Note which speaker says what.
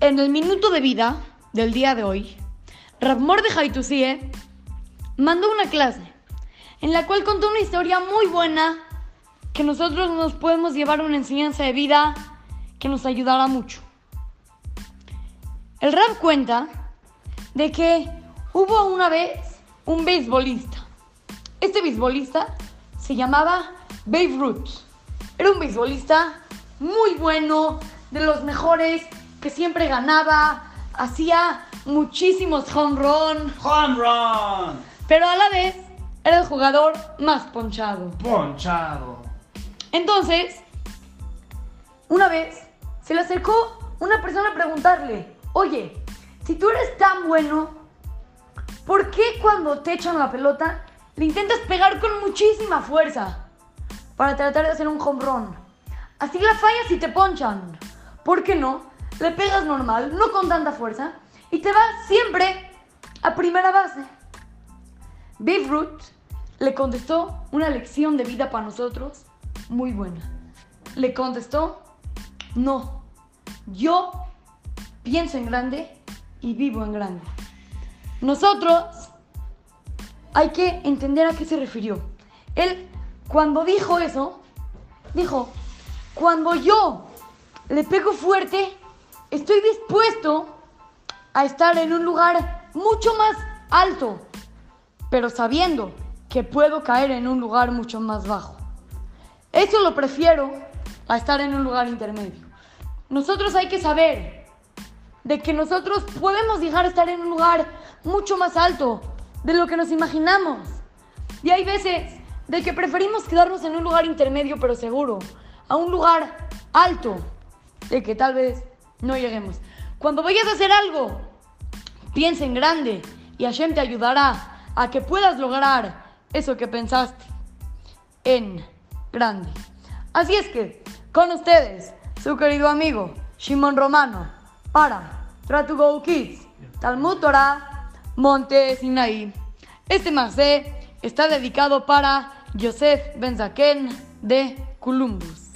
Speaker 1: En el minuto de vida del día de hoy, Rav Mordechai Tusie mandó una clase en la cual contó una historia muy buena que nosotros nos podemos llevar una enseñanza de vida que nos ayudará mucho. El Rab cuenta de que hubo una vez un beisbolista. Este beisbolista se llamaba Babe Ruth. Era un beisbolista muy bueno, de los mejores, que siempre ganaba, hacía muchísimos home run,
Speaker 2: Home run.
Speaker 1: pero a la vez era el jugador más ponchado.
Speaker 2: Ponchado.
Speaker 1: Entonces, una vez se le acercó una persona a preguntarle, oye, si tú eres tan bueno, ¿por qué cuando te echan la pelota le intentas pegar con muchísima fuerza para tratar de hacer un home run? Así la fallas y te ponchan. ¿Por qué no? Le pegas normal, no con tanta fuerza, y te vas siempre a primera base. Ruth le contestó una lección de vida para nosotros muy buena. Le contestó, no, yo pienso en grande y vivo en grande. Nosotros hay que entender a qué se refirió. Él, cuando dijo eso, dijo, cuando yo le pego fuerte, estoy dispuesto a estar en un lugar mucho más alto, pero sabiendo que puedo caer en un lugar mucho más bajo. Eso lo prefiero a estar en un lugar intermedio. Nosotros hay que saber de que nosotros podemos llegar a estar en un lugar mucho más alto de lo que nos imaginamos. Y hay veces de que preferimos quedarnos en un lugar intermedio pero seguro, a un lugar alto, de que tal vez no lleguemos. Cuando vayas a hacer algo, piensa en grande y Hashem te ayudará a que puedas lograr eso que pensaste en grande. Así es que, con ustedes, su querido amigo Shimon Romano, para Try Go Kids, Talmud Torah, Monte Sinaí. Este marcé está dedicado para Yosef Benzaken de Columbus.